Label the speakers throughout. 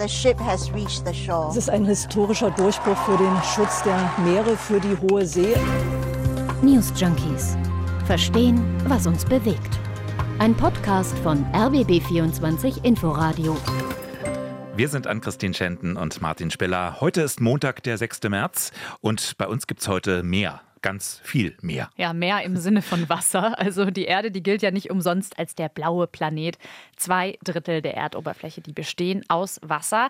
Speaker 1: Es ist ein historischer Durchbruch für den Schutz der Meere, für die hohe See.
Speaker 2: News Junkies. Verstehen, was uns bewegt. Ein Podcast von RBB24 Inforadio.
Speaker 3: Wir sind an Christine Schenten und Martin Spiller. Heute ist Montag, der 6. März und bei uns gibt es heute mehr ganz viel mehr.
Speaker 4: Ja, mehr im Sinne von Wasser. Also die Erde, die gilt ja nicht umsonst als der blaue Planet. Zwei Drittel der Erdoberfläche, die bestehen aus Wasser.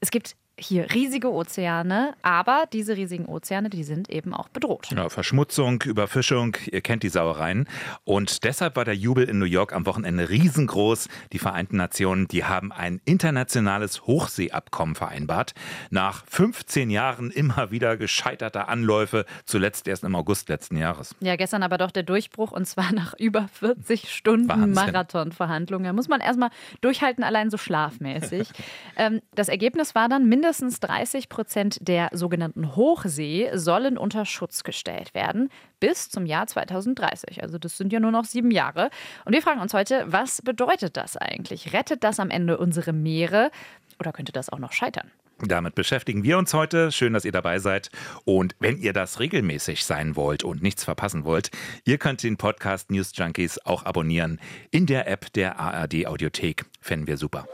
Speaker 4: Es gibt hier riesige Ozeane, aber diese riesigen Ozeane, die sind eben auch bedroht.
Speaker 3: Ja, Verschmutzung, Überfischung, ihr kennt die Sauereien. Und deshalb war der Jubel in New York am Wochenende riesengroß. Die Vereinten Nationen, die haben ein internationales Hochseeabkommen vereinbart. Nach 15 Jahren immer wieder gescheiterter Anläufe, zuletzt erst im August letzten Jahres.
Speaker 4: Ja, gestern aber doch der Durchbruch und zwar nach über 40 Stunden Marathonverhandlungen. Da muss man erstmal durchhalten, allein so schlafmäßig. ähm, das Ergebnis war dann mindestens mindestens 30 Prozent der sogenannten Hochsee sollen unter Schutz gestellt werden bis zum Jahr 2030. Also das sind ja nur noch sieben Jahre. Und wir fragen uns heute, was bedeutet das eigentlich? Rettet das am Ende unsere Meere oder könnte das auch noch scheitern?
Speaker 3: Damit beschäftigen wir uns heute. Schön, dass ihr dabei seid. Und wenn ihr das regelmäßig sein wollt und nichts verpassen wollt, ihr könnt den Podcast News Junkies auch abonnieren in der App der ARD Audiothek. Fänden wir super.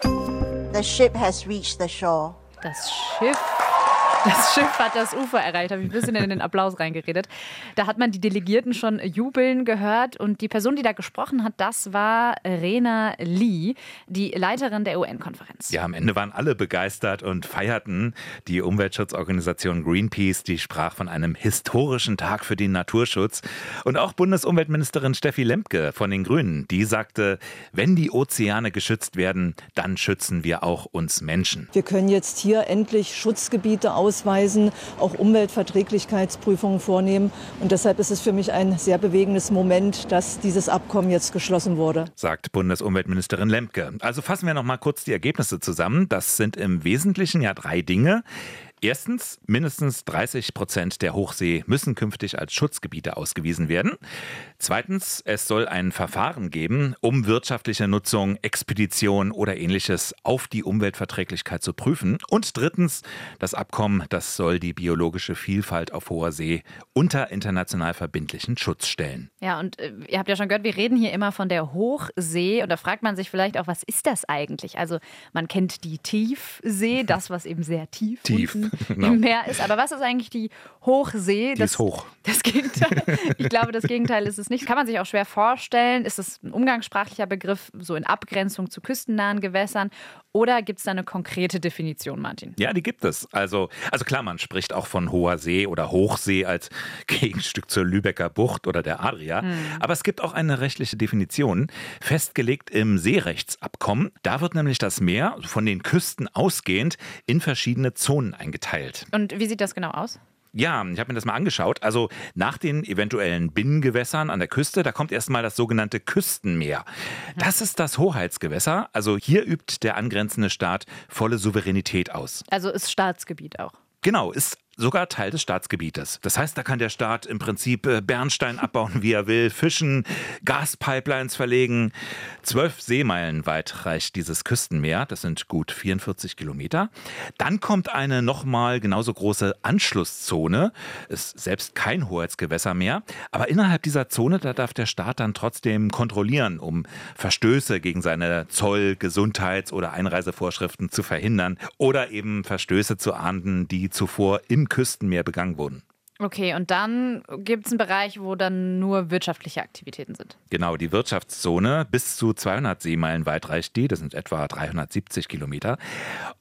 Speaker 5: The ship has reached the shore.
Speaker 4: Das Schiff das Schiff hat das Ufer erreicht, habe ich ein bisschen in den Applaus reingeredet. Da hat man die Delegierten schon jubeln gehört und die Person, die da gesprochen hat, das war Rena Lee, die Leiterin der UN-Konferenz.
Speaker 3: Ja, am Ende waren alle begeistert und feierten. Die Umweltschutzorganisation Greenpeace, die sprach von einem historischen Tag für den Naturschutz. Und auch Bundesumweltministerin Steffi Lemke von den Grünen, die sagte, wenn die Ozeane geschützt werden, dann schützen wir auch uns Menschen.
Speaker 1: Wir können jetzt hier endlich Schutzgebiete aus ausweisen, auch Umweltverträglichkeitsprüfungen vornehmen. Und deshalb ist es für mich ein sehr bewegendes Moment, dass dieses Abkommen jetzt geschlossen wurde.
Speaker 3: Sagt Bundesumweltministerin Lemke. Also fassen wir noch mal kurz die Ergebnisse zusammen. Das sind im Wesentlichen ja drei Dinge. Erstens, mindestens 30 Prozent der Hochsee müssen künftig als Schutzgebiete ausgewiesen werden. Zweitens, es soll ein Verfahren geben, um wirtschaftliche Nutzung, Expedition oder ähnliches auf die Umweltverträglichkeit zu prüfen. Und drittens, das Abkommen, das soll die biologische Vielfalt auf hoher See unter international verbindlichen Schutz stellen.
Speaker 4: Ja, und äh, ihr habt ja schon gehört, wir reden hier immer von der Hochsee und da fragt man sich vielleicht auch, was ist das eigentlich? Also man kennt die Tiefsee, das, was eben sehr tief,
Speaker 3: tief.
Speaker 4: Unten genau. im Meer ist. Aber was ist eigentlich die Hochsee?
Speaker 3: Die das, ist hoch.
Speaker 4: Das Gegenteil. Ich glaube, das Gegenteil ist es nicht. Kann man sich auch schwer vorstellen. Ist es ein umgangssprachlicher Begriff, so in Abgrenzung zu küstennahen Gewässern? Oder gibt es da eine konkrete Definition, Martin?
Speaker 3: Ja, die gibt es. Also, also klar, man spricht auch von hoher See oder Hochsee als Gegenstück zur Lübecker Bucht oder der Adria. Hm. Aber es gibt auch eine rechtliche Definition, festgelegt im Seerechtsabkommen. Da wird nämlich das Meer von den Küsten ausgehend in verschiedene Zonen eingeteilt.
Speaker 4: Und wie sieht das genau aus?
Speaker 3: Ja, ich habe mir das mal angeschaut. Also nach den eventuellen Binnengewässern an der Küste, da kommt erstmal das sogenannte Küstenmeer. Das ist das Hoheitsgewässer. Also hier übt der angrenzende Staat volle Souveränität aus.
Speaker 4: Also ist Staatsgebiet auch.
Speaker 3: Genau, ist sogar Teil des Staatsgebietes. Das heißt, da kann der Staat im Prinzip äh, Bernstein abbauen, wie er will, fischen, Gaspipelines verlegen. Zwölf Seemeilen weit reicht dieses Küstenmeer. Das sind gut 44 Kilometer. Dann kommt eine nochmal genauso große Anschlusszone. Ist selbst kein Hoheitsgewässer mehr. Aber innerhalb dieser Zone, da darf der Staat dann trotzdem kontrollieren, um Verstöße gegen seine Zoll-, Gesundheits- oder Einreisevorschriften zu verhindern oder eben Verstöße zu ahnden, die zuvor im Küstenmeer begangen wurden.
Speaker 4: Okay, und dann gibt es einen Bereich, wo dann nur wirtschaftliche Aktivitäten sind.
Speaker 3: Genau, die Wirtschaftszone bis zu 200 Seemeilen weit reicht die, das sind etwa 370 Kilometer.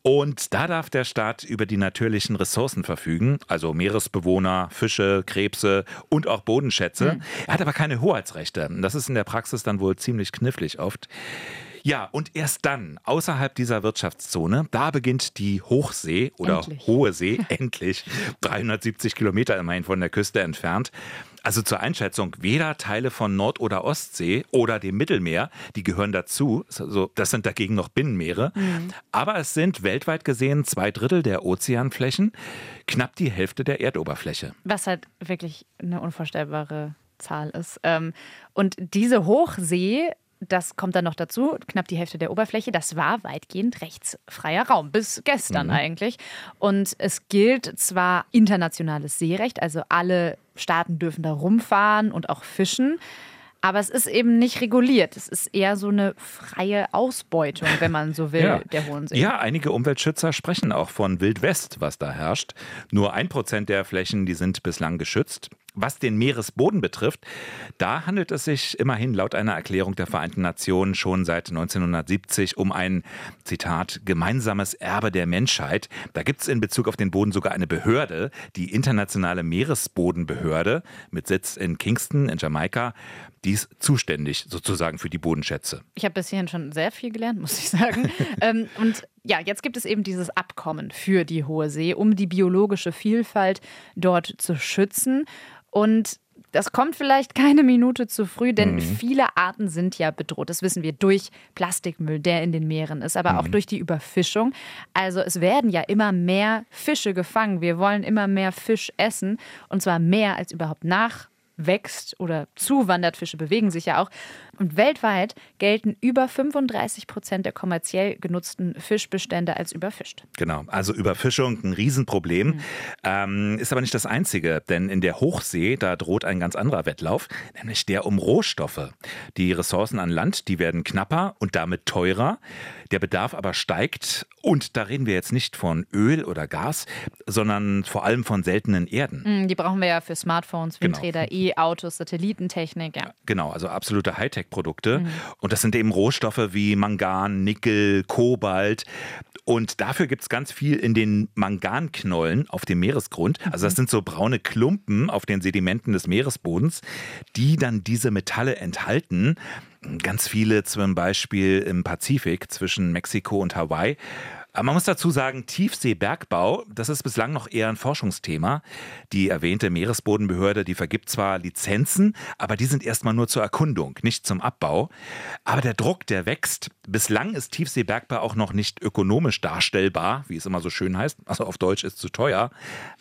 Speaker 3: Und da darf der Staat über die natürlichen Ressourcen verfügen, also Meeresbewohner, Fische, Krebse und auch Bodenschätze. Hm. Er hat aber keine Hoheitsrechte. Das ist in der Praxis dann wohl ziemlich knifflig oft. Ja, und erst dann, außerhalb dieser Wirtschaftszone, da beginnt die Hochsee oder endlich. Hohe See, endlich, 370 Kilometer immerhin von der Küste entfernt. Also zur Einschätzung, weder Teile von Nord- oder Ostsee oder dem Mittelmeer, die gehören dazu. Also das sind dagegen noch Binnenmeere. Mhm. Aber es sind weltweit gesehen zwei Drittel der Ozeanflächen, knapp die Hälfte der Erdoberfläche.
Speaker 4: Was halt wirklich eine unvorstellbare Zahl ist. Ähm, und diese Hochsee das kommt dann noch dazu, knapp die Hälfte der Oberfläche, das war weitgehend rechtsfreier Raum, bis gestern mhm. eigentlich. Und es gilt zwar internationales Seerecht, also alle Staaten dürfen da rumfahren und auch fischen. Aber es ist eben nicht reguliert. Es ist eher so eine freie Ausbeutung, wenn man so will,
Speaker 3: ja.
Speaker 4: der Hohen See.
Speaker 3: Ja, einige Umweltschützer sprechen auch von Wildwest, was da herrscht. Nur ein Prozent der Flächen, die sind bislang geschützt. Was den Meeresboden betrifft, da handelt es sich immerhin laut einer Erklärung der Vereinten Nationen schon seit 1970 um ein, Zitat, gemeinsames Erbe der Menschheit. Da gibt es in Bezug auf den Boden sogar eine Behörde, die Internationale Meeresbodenbehörde mit Sitz in Kingston in Jamaika. Die ist zuständig sozusagen für die Bodenschätze.
Speaker 4: Ich habe bis hierhin schon sehr viel gelernt, muss ich sagen. ähm, und ja, jetzt gibt es eben dieses Abkommen für die Hohe See, um die biologische Vielfalt dort zu schützen. Und das kommt vielleicht keine Minute zu früh, denn mhm. viele Arten sind ja bedroht. Das wissen wir durch Plastikmüll, der in den Meeren ist, aber mhm. auch durch die Überfischung. Also es werden ja immer mehr Fische gefangen. Wir wollen immer mehr Fisch essen und zwar mehr als überhaupt nach wächst oder zuwandert. Fische bewegen sich ja auch. Und weltweit gelten über 35 Prozent der kommerziell genutzten Fischbestände als überfischt.
Speaker 3: Genau, also Überfischung ein Riesenproblem. Mhm. Ähm, ist aber nicht das einzige, denn in der Hochsee, da droht ein ganz anderer Wettlauf, nämlich der um Rohstoffe. Die Ressourcen an Land, die werden knapper und damit teurer. Der Bedarf aber steigt und da reden wir jetzt nicht von Öl oder Gas, sondern vor allem von seltenen Erden.
Speaker 4: Mhm, die brauchen wir ja für Smartphones, genau. Windräder, genau. E-Autos, Satellitentechnik. Ja.
Speaker 3: Genau, also absolute Hightech Hightech-Produkte. Mhm. Und das sind eben Rohstoffe wie Mangan, Nickel, Kobalt. Und dafür gibt es ganz viel in den Manganknollen auf dem Meeresgrund. Also das mhm. sind so braune Klumpen auf den Sedimenten des Meeresbodens, die dann diese Metalle enthalten. Ganz viele zum Beispiel im Pazifik zwischen Mexiko und Hawaii. Aber man muss dazu sagen, Tiefseebergbau, das ist bislang noch eher ein Forschungsthema. Die erwähnte Meeresbodenbehörde, die vergibt zwar Lizenzen, aber die sind erstmal nur zur Erkundung, nicht zum Abbau. Aber der Druck, der wächst. Bislang ist Tiefseebergbau auch noch nicht ökonomisch darstellbar, wie es immer so schön heißt. Also auf Deutsch ist zu teuer.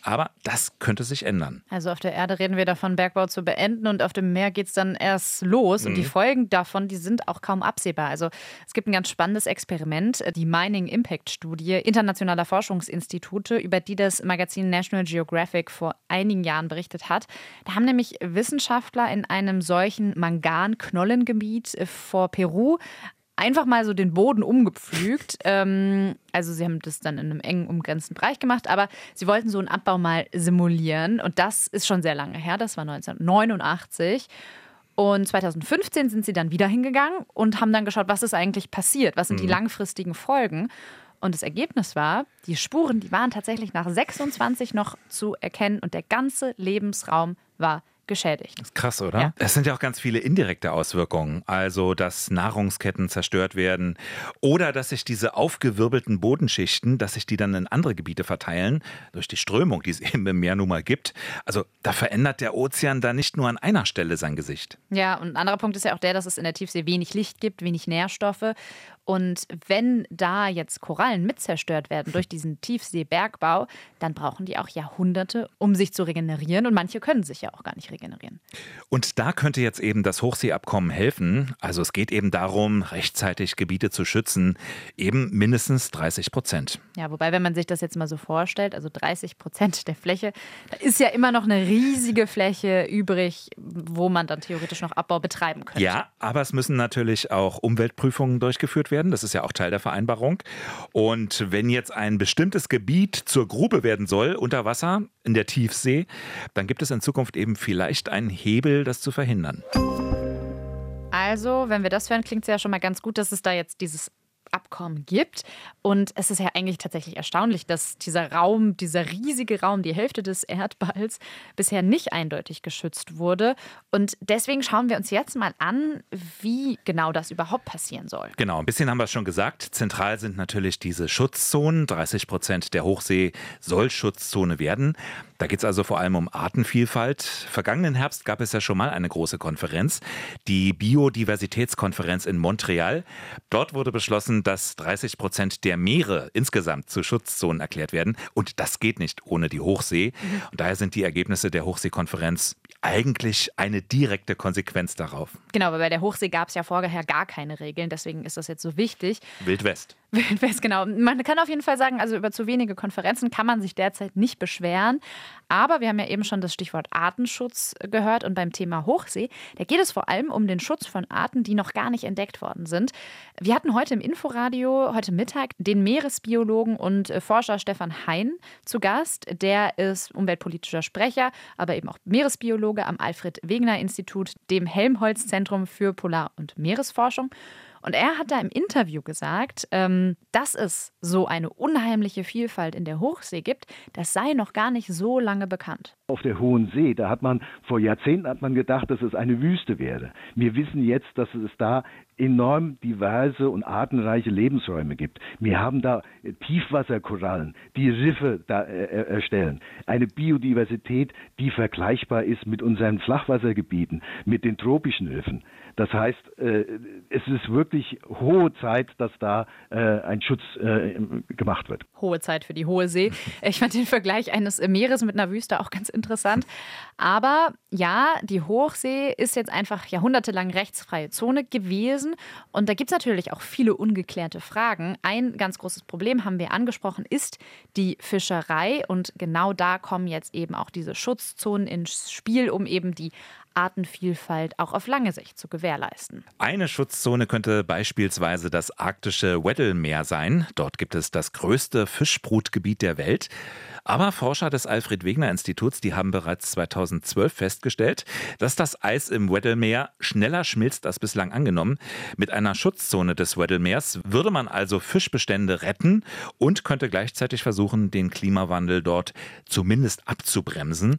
Speaker 3: Aber das könnte sich ändern.
Speaker 4: Also auf der Erde reden wir davon, Bergbau zu beenden und auf dem Meer geht es dann erst los. Mhm. Und die mhm. Folgen davon, die sind auch kaum absehbar. Also es gibt ein ganz spannendes Experiment, die Mining Impact Studie internationaler Forschungsinstitute, über die das Magazin National Geographic vor einigen Jahren berichtet hat. Da haben nämlich Wissenschaftler in einem solchen Mangan-Knollengebiet vor Peru einfach mal so den Boden umgepflügt. Ähm, also sie haben das dann in einem engen umgrenzten Bereich gemacht, aber sie wollten so einen Abbau mal simulieren. Und das ist schon sehr lange her, das war 1989. Und 2015 sind sie dann wieder hingegangen und haben dann geschaut, was ist eigentlich passiert, was sind die mhm. langfristigen Folgen. Und das Ergebnis war, die Spuren, die waren tatsächlich nach 26 noch zu erkennen und der ganze Lebensraum war geschädigt.
Speaker 3: Das ist krass, oder? Ja. Es sind ja auch ganz viele indirekte Auswirkungen. Also, dass Nahrungsketten zerstört werden oder dass sich diese aufgewirbelten Bodenschichten, dass sich die dann in andere Gebiete verteilen, durch die Strömung, die es eben im Meer nun mal gibt. Also, da verändert der Ozean da nicht nur an einer Stelle sein Gesicht.
Speaker 4: Ja, und ein anderer Punkt ist ja auch der, dass es in der Tiefsee wenig Licht gibt, wenig Nährstoffe. Und wenn da jetzt Korallen mit zerstört werden durch diesen Tiefseebergbau, dann brauchen die auch Jahrhunderte, um sich zu regenerieren. Und manche können sich ja auch gar nicht regenerieren.
Speaker 3: Und da könnte jetzt eben das Hochseeabkommen helfen. Also es geht eben darum, rechtzeitig Gebiete zu schützen, eben mindestens 30 Prozent.
Speaker 4: Ja, wobei, wenn man sich das jetzt mal so vorstellt, also 30 Prozent der Fläche, da ist ja immer noch eine riesige Fläche übrig, wo man dann theoretisch noch Abbau betreiben könnte.
Speaker 3: Ja, aber es müssen natürlich auch Umweltprüfungen durchgeführt werden. Das ist ja auch Teil der Vereinbarung. Und wenn jetzt ein bestimmtes Gebiet zur Grube werden soll, unter Wasser, in der Tiefsee, dann gibt es in Zukunft eben vielleicht einen Hebel, das zu verhindern.
Speaker 4: Also, wenn wir das hören, klingt es ja schon mal ganz gut, dass es da jetzt dieses Abkommen gibt. Und es ist ja eigentlich tatsächlich erstaunlich, dass dieser Raum, dieser riesige Raum, die Hälfte des Erdballs, bisher nicht eindeutig geschützt wurde. Und deswegen schauen wir uns jetzt mal an, wie genau das überhaupt passieren soll.
Speaker 3: Genau, ein bisschen haben wir schon gesagt. Zentral sind natürlich diese Schutzzonen. 30 Prozent der Hochsee soll Schutzzone werden. Da geht es also vor allem um Artenvielfalt. Vergangenen Herbst gab es ja schon mal eine große Konferenz, die Biodiversitätskonferenz in Montreal. Dort wurde beschlossen, dass 30 Prozent der Meere insgesamt zu Schutzzonen erklärt werden. Und das geht nicht ohne die Hochsee. Und daher sind die Ergebnisse der Hochseekonferenz eigentlich eine direkte Konsequenz darauf.
Speaker 4: Genau, aber bei der Hochsee gab es ja vorher gar keine Regeln. Deswegen ist das jetzt so wichtig.
Speaker 3: Wildwest.
Speaker 4: Wildwest, genau. Man kann auf jeden Fall sagen, also über zu wenige Konferenzen kann man sich derzeit nicht beschweren. Aber wir haben ja eben schon das Stichwort Artenschutz gehört. Und beim Thema Hochsee, da geht es vor allem um den Schutz von Arten, die noch gar nicht entdeckt worden sind. Wir hatten heute im Inforadio, heute Mittag, den Meeresbiologen und äh, Forscher Stefan Hein zu Gast. Der ist umweltpolitischer Sprecher, aber eben auch Meeresbiologe am Alfred-Wegener-Institut, dem Helmholtz-Zentrum für Polar- und Meeresforschung. Und er hat da im Interview gesagt, ähm, dass es so eine unheimliche Vielfalt in der Hochsee gibt, das sei noch gar nicht so lange bekannt.
Speaker 6: Auf der Hohen See, da hat man vor Jahrzehnten hat man gedacht, dass es eine Wüste wäre. Wir wissen jetzt, dass es da enorm diverse und artenreiche Lebensräume gibt. Wir haben da Tiefwasserkorallen, die Riffe da äh, äh, erstellen. Eine Biodiversität, die vergleichbar ist mit unseren Flachwassergebieten, mit den tropischen Riffen. Das heißt, äh, es ist wirklich hohe Zeit, dass da äh, ein Schutz äh, gemacht wird.
Speaker 4: Hohe Zeit für die Hohe See. Ich fand den Vergleich eines Meeres mit einer Wüste auch ganz interessant. Aber ja, die Hochsee ist jetzt einfach jahrhundertelang rechtsfreie Zone gewesen. Und da gibt es natürlich auch viele ungeklärte Fragen. Ein ganz großes Problem haben wir angesprochen, ist die Fischerei. Und genau da kommen jetzt eben auch diese Schutzzonen ins Spiel, um eben die Artenvielfalt auch auf lange Sicht zu gewährleisten.
Speaker 3: Eine Schutzzone könnte beispielsweise das arktische Weddell-Meer sein. Dort gibt es das größte Fischbrutgebiet der Welt. Aber Forscher des Alfred-Wegener-Instituts, die haben bereits 2012 festgestellt, dass das Eis im Weddell-Meer schneller schmilzt als bislang angenommen. Mit einer Schutzzone des Weddell-Meers würde man also Fischbestände retten und könnte gleichzeitig versuchen, den Klimawandel dort zumindest abzubremsen.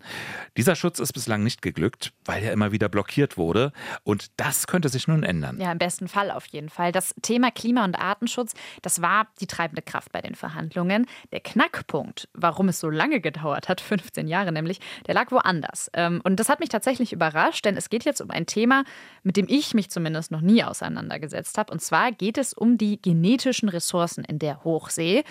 Speaker 3: Dieser Schutz ist bislang nicht geglückt, weil er immer wieder blockiert wurde. Und das könnte sich nun ändern.
Speaker 4: Ja, im besten Fall auf jeden Fall. Das Thema Klima- und Artenschutz, das war die treibende Kraft bei den Verhandlungen. Der Knackpunkt, warum es so lange gedauert hat, 15 Jahre nämlich, der lag woanders. Ähm, und das hat mich tatsächlich überrascht, denn es geht jetzt um ein Thema, mit dem ich mich zumindest noch nie auseinandergesetzt habe. Und zwar geht es um die genetischen Ressourcen in der Hochsee.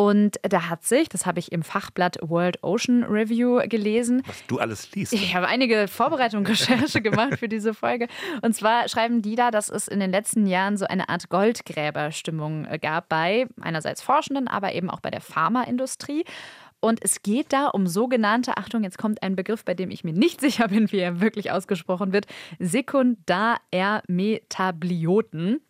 Speaker 4: Und da hat sich, das habe ich im Fachblatt World Ocean Review gelesen.
Speaker 3: Was du alles liest.
Speaker 4: Ich habe einige Vorbereitungen, Recherche gemacht für diese Folge. Und zwar schreiben die da, dass es in den letzten Jahren so eine Art Goldgräberstimmung gab bei einerseits Forschenden, aber eben auch bei der Pharmaindustrie. Und es geht da um sogenannte, Achtung, jetzt kommt ein Begriff, bei dem ich mir nicht sicher bin, wie er wirklich ausgesprochen wird, Sekundarermetablioten.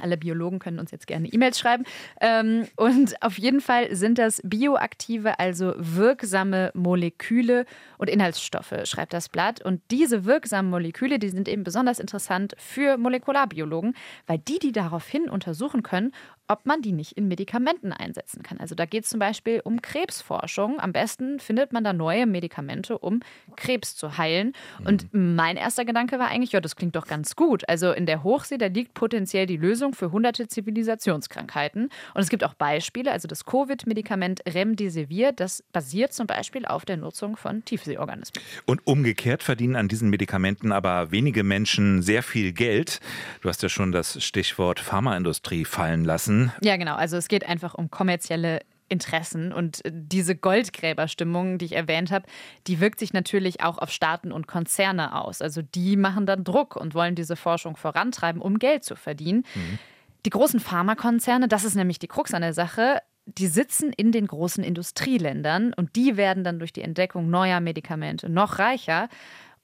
Speaker 4: Alle Biologen können uns jetzt gerne E-Mails schreiben. Ähm, und auf jeden Fall sind das bioaktive, also wirksame Moleküle und Inhaltsstoffe, schreibt das Blatt. Und diese wirksamen Moleküle, die sind eben besonders interessant für Molekularbiologen, weil die die daraufhin untersuchen können, ob man die nicht in Medikamenten einsetzen kann. Also da geht es zum Beispiel um Krebsforschung. Am besten findet man da neue Medikamente, um Krebs zu heilen. Und mhm. mein erster Gedanke war eigentlich, ja, das klingt doch ganz gut. Also in der Hochsee, da liegt potenziell die Lösung für hunderte Zivilisationskrankheiten. Und es gibt auch Beispiele, also das Covid-Medikament Remdesivir, das basiert zum Beispiel auf der Nutzung von Tiefseeorganismen.
Speaker 3: Und umgekehrt verdienen an diesen Medikamenten aber wenige Menschen sehr viel Geld. Du hast ja schon das Stichwort Pharmaindustrie fallen lassen.
Speaker 4: Ja, genau. Also es geht einfach um kommerzielle Interessen. Und diese Goldgräberstimmung, die ich erwähnt habe, die wirkt sich natürlich auch auf Staaten und Konzerne aus. Also die machen dann Druck und wollen diese Forschung vorantreiben, um Geld zu verdienen. Mhm. Die großen Pharmakonzerne, das ist nämlich die Krux an der Sache, die sitzen in den großen Industrieländern und die werden dann durch die Entdeckung neuer Medikamente noch reicher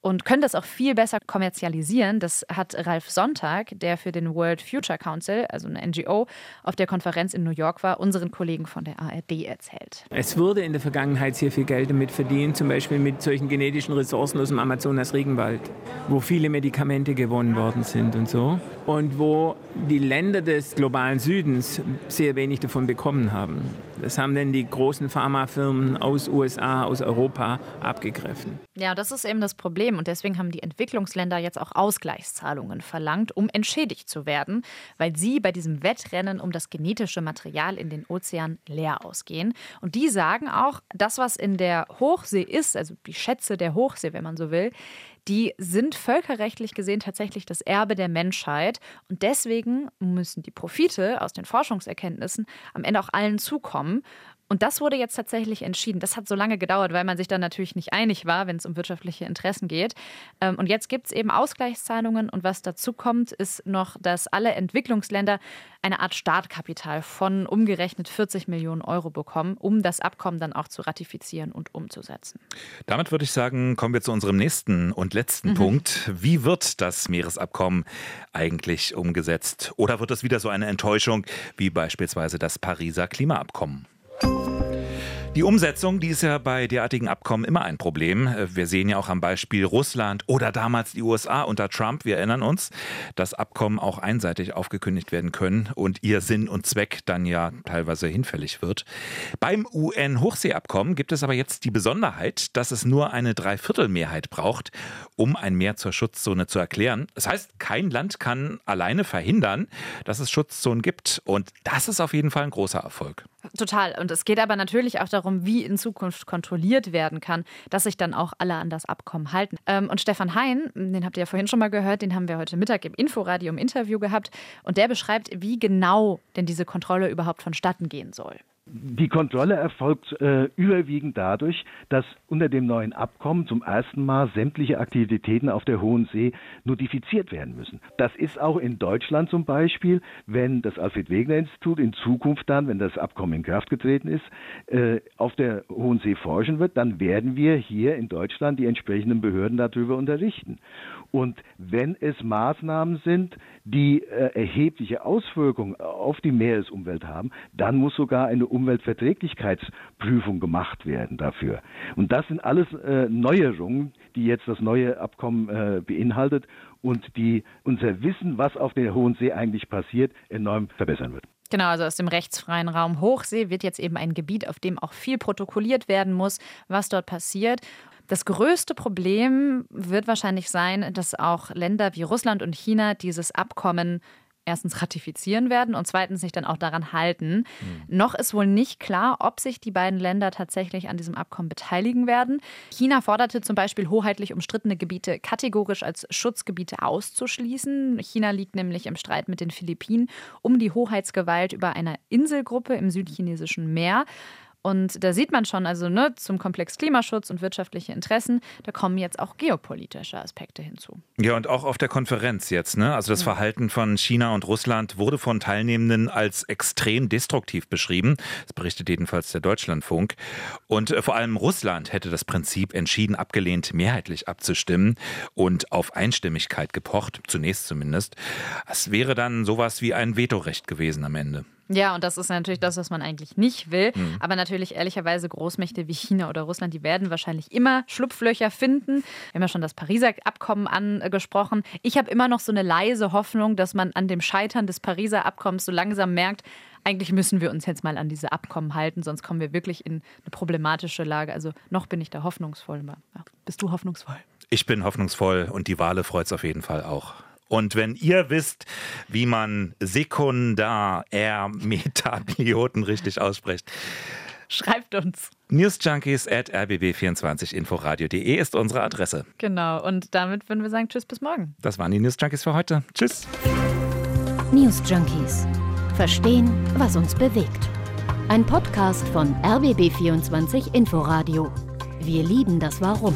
Speaker 4: und können das auch viel besser kommerzialisieren. Das hat Ralf Sonntag, der für den World Future Council, also eine NGO, auf der Konferenz in New York war, unseren Kollegen von der ARD erzählt.
Speaker 7: Es wurde in der Vergangenheit sehr viel Geld damit verdient, zum Beispiel mit solchen genetischen Ressourcen aus dem Amazonas-Regenwald, wo viele Medikamente gewonnen worden sind und so. Und wo die Länder des globalen Südens sehr wenig davon bekommen haben. Das haben denn die großen Pharmafirmen aus USA, aus Europa abgegriffen.
Speaker 4: Ja, das ist eben das Problem Problem und deswegen haben die Entwicklungsländer jetzt auch Ausgleichszahlungen verlangt, um entschädigt zu werden, weil sie bei diesem Wettrennen um das genetische Material in den Ozeanen leer ausgehen. Und die sagen auch, das, was in der Hochsee ist, also die Schätze der Hochsee, wenn man so will, die sind völkerrechtlich gesehen tatsächlich das Erbe der Menschheit. Und deswegen müssen die Profite aus den Forschungserkenntnissen am Ende auch allen zukommen. Und das wurde jetzt tatsächlich entschieden. Das hat so lange gedauert, weil man sich dann natürlich nicht einig war, wenn es um wirtschaftliche Interessen geht. Ähm, und jetzt gibt es eben Ausgleichszahlungen. Und was dazu kommt, ist noch, dass alle Entwicklungsländer eine Art Startkapital von umgerechnet 40 Millionen Euro bekommen, um das Abkommen dann auch zu ratifizieren und umzusetzen.
Speaker 3: Damit würde ich sagen, kommen wir zu unserem nächsten und letzten mhm. Punkt. Wie wird das Meeresabkommen eigentlich umgesetzt? Oder wird es wieder so eine Enttäuschung wie beispielsweise das Pariser Klimaabkommen? Die Umsetzung, die ist ja bei derartigen Abkommen immer ein Problem. Wir sehen ja auch am Beispiel Russland oder damals die USA unter Trump. Wir erinnern uns, dass Abkommen auch einseitig aufgekündigt werden können und ihr Sinn und Zweck dann ja teilweise hinfällig wird. Beim UN-Hochseeabkommen gibt es aber jetzt die Besonderheit, dass es nur eine Dreiviertelmehrheit braucht, um ein Meer zur Schutzzone zu erklären. Das heißt, kein Land kann alleine verhindern, dass es Schutzzonen gibt. Und das ist auf jeden Fall ein großer Erfolg.
Speaker 4: Total. Und es geht aber natürlich auch darum, wie in Zukunft kontrolliert werden kann, dass sich dann auch alle an das Abkommen halten. Ähm, und Stefan Hein, den habt ihr ja vorhin schon mal gehört, den haben wir heute Mittag im Inforadio im Interview gehabt. Und der beschreibt, wie genau denn diese Kontrolle überhaupt vonstatten gehen soll.
Speaker 6: Die Kontrolle erfolgt äh, überwiegend dadurch, dass unter dem neuen Abkommen zum ersten Mal sämtliche Aktivitäten auf der Hohen See notifiziert werden müssen. Das ist auch in Deutschland zum Beispiel, wenn das Alfred Wegener Institut in Zukunft dann, wenn das Abkommen in Kraft getreten ist, äh, auf der Hohen See forschen wird, dann werden wir hier in Deutschland die entsprechenden Behörden darüber unterrichten. Und wenn es Maßnahmen sind, die äh, erhebliche Auswirkungen auf die Meeresumwelt haben, dann muss sogar eine Umweltverträglichkeitsprüfung gemacht werden dafür. Und das sind alles äh, Neuerungen, die jetzt das neue Abkommen äh, beinhaltet und die unser Wissen, was auf der Hohen See eigentlich passiert, enorm verbessern wird.
Speaker 4: Genau, also aus dem rechtsfreien Raum Hochsee wird jetzt eben ein Gebiet, auf dem auch viel protokolliert werden muss, was dort passiert. Das größte Problem wird wahrscheinlich sein, dass auch Länder wie Russland und China dieses Abkommen erstens ratifizieren werden und zweitens sich dann auch daran halten. Mhm. Noch ist wohl nicht klar, ob sich die beiden Länder tatsächlich an diesem Abkommen beteiligen werden. China forderte zum Beispiel hoheitlich umstrittene Gebiete kategorisch als Schutzgebiete auszuschließen. China liegt nämlich im Streit mit den Philippinen um die Hoheitsgewalt über eine Inselgruppe im südchinesischen Meer. Und da sieht man schon, also ne, zum Komplex Klimaschutz und wirtschaftliche Interessen, da kommen jetzt auch geopolitische Aspekte hinzu.
Speaker 3: Ja, und auch auf der Konferenz jetzt, ne? Also das ja. Verhalten von China und Russland wurde von Teilnehmenden als extrem destruktiv beschrieben. Das berichtet jedenfalls der Deutschlandfunk. Und äh, vor allem Russland hätte das Prinzip entschieden abgelehnt, mehrheitlich abzustimmen und auf Einstimmigkeit gepocht, zunächst zumindest. Es wäre dann sowas wie ein Vetorecht gewesen am Ende.
Speaker 4: Ja, und das ist natürlich das, was man eigentlich nicht will. Mhm. Aber natürlich ehrlicherweise Großmächte wie China oder Russland, die werden wahrscheinlich immer Schlupflöcher finden. Wir haben ja schon das Pariser Abkommen angesprochen. Ich habe immer noch so eine leise Hoffnung, dass man an dem Scheitern des Pariser Abkommens so langsam merkt, eigentlich müssen wir uns jetzt mal an diese Abkommen halten, sonst kommen wir wirklich in eine problematische Lage. Also noch bin ich da hoffnungsvoll. Bist du hoffnungsvoll?
Speaker 3: Ich bin hoffnungsvoll und die Wale freut es auf jeden Fall auch. Und wenn ihr wisst, wie man Sekundar-R-Metablioten richtig ausspricht,
Speaker 4: schreibt uns.
Speaker 3: Newsjunkies at rbb24inforadio.de ist unsere Adresse.
Speaker 4: Genau, und damit würden wir sagen Tschüss bis morgen.
Speaker 3: Das waren die Newsjunkies für heute. Tschüss.
Speaker 2: Newsjunkies. Verstehen, was uns bewegt. Ein Podcast von RBB24 Inforadio. Wir lieben das Warum.